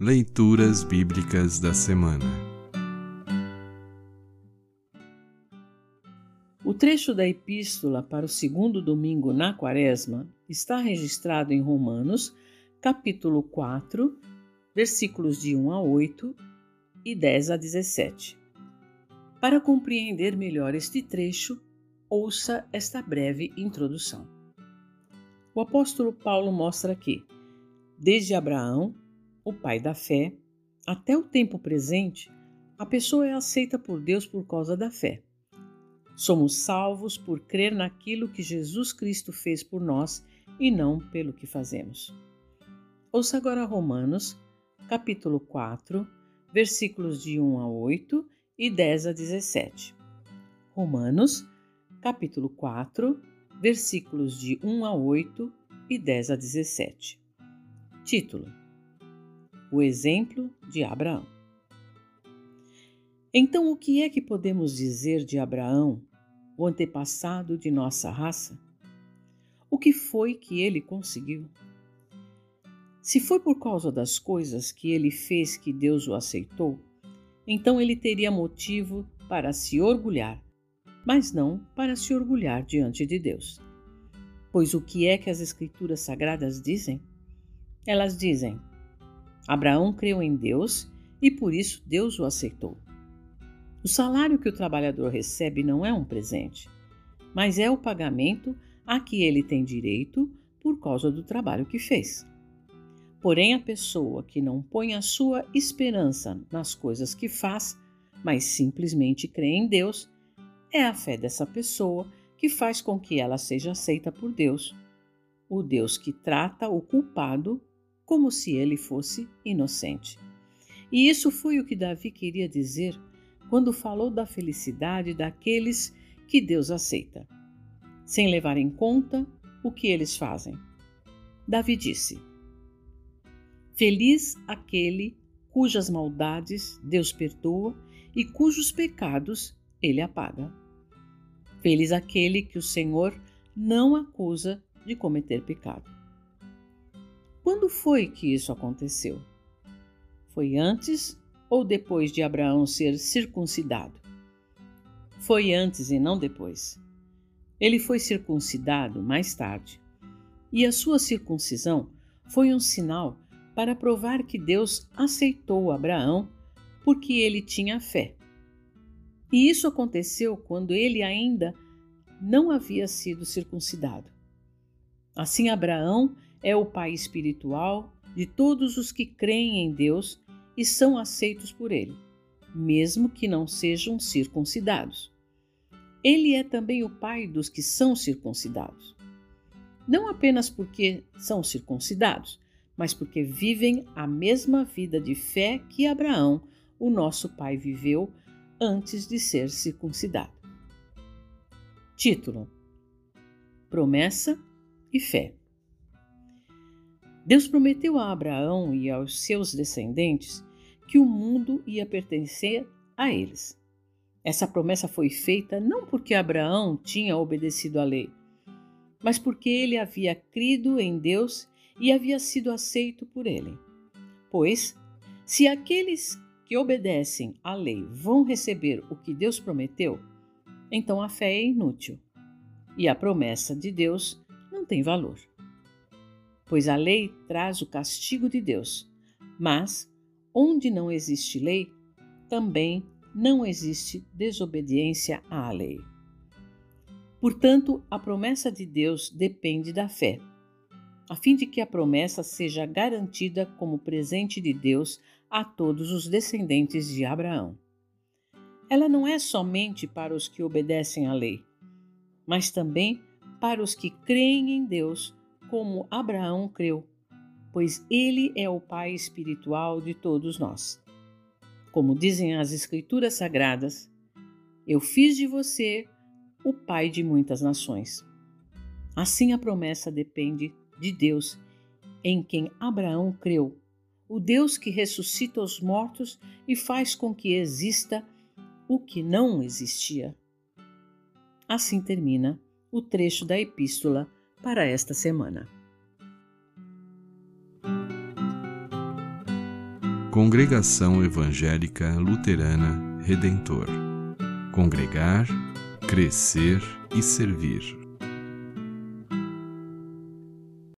Leituras Bíblicas da Semana O trecho da epístola para o segundo domingo na Quaresma está registrado em Romanos, capítulo 4, versículos de 1 a 8 e 10 a 17. Para compreender melhor este trecho, ouça esta breve introdução. O apóstolo Paulo mostra que, desde Abraão, o pai da fé, até o tempo presente, a pessoa é aceita por Deus por causa da fé. Somos salvos por crer naquilo que Jesus Cristo fez por nós e não pelo que fazemos. Ouça agora Romanos, capítulo 4, versículos de 1 a 8 e 10 a 17. Romanos, capítulo 4, versículos de 1 a 8 e 10 a 17. Título: o exemplo de Abraão. Então, o que é que podemos dizer de Abraão, o antepassado de nossa raça? O que foi que ele conseguiu? Se foi por causa das coisas que ele fez que Deus o aceitou, então ele teria motivo para se orgulhar, mas não para se orgulhar diante de Deus. Pois o que é que as Escrituras Sagradas dizem? Elas dizem: Abraão creu em Deus e por isso Deus o aceitou. O salário que o trabalhador recebe não é um presente, mas é o pagamento a que ele tem direito por causa do trabalho que fez. Porém, a pessoa que não põe a sua esperança nas coisas que faz, mas simplesmente crê em Deus, é a fé dessa pessoa que faz com que ela seja aceita por Deus, o Deus que trata o culpado como se ele fosse inocente. E isso foi o que Davi queria dizer quando falou da felicidade daqueles que Deus aceita, sem levar em conta o que eles fazem. Davi disse: Feliz aquele cujas maldades Deus perdoa e cujos pecados ele apaga. Feliz aquele que o Senhor não acusa de cometer pecado. Quando foi que isso aconteceu? Foi antes ou depois de Abraão ser circuncidado? Foi antes e não depois. Ele foi circuncidado mais tarde. E a sua circuncisão foi um sinal para provar que Deus aceitou Abraão porque ele tinha fé. E isso aconteceu quando ele ainda não havia sido circuncidado. Assim, Abraão é o pai espiritual de todos os que creem em Deus e são aceitos por ele, mesmo que não sejam circuncidados. Ele é também o pai dos que são circuncidados. Não apenas porque são circuncidados, mas porque vivem a mesma vida de fé que Abraão, o nosso pai, viveu antes de ser circuncidado. Título: Promessa e Fé. Deus prometeu a Abraão e aos seus descendentes que o mundo ia pertencer a eles. Essa promessa foi feita não porque Abraão tinha obedecido à lei, mas porque ele havia crido em Deus e havia sido aceito por ele. Pois, se aqueles que obedecem à lei vão receber o que Deus prometeu, então a fé é inútil e a promessa de Deus não tem valor pois a lei traz o castigo de Deus. Mas, onde não existe lei, também não existe desobediência à lei. Portanto, a promessa de Deus depende da fé, a fim de que a promessa seja garantida como presente de Deus a todos os descendentes de Abraão. Ela não é somente para os que obedecem à lei, mas também para os que creem em Deus como Abraão creu, pois ele é o pai espiritual de todos nós. Como dizem as Escrituras Sagradas, eu fiz de você o pai de muitas nações. Assim a promessa depende de Deus, em quem Abraão creu, o Deus que ressuscita os mortos e faz com que exista o que não existia. Assim termina o trecho da epístola para esta semana. Congregação Evangélica Luterana Redentor Congregar, Crescer e Servir.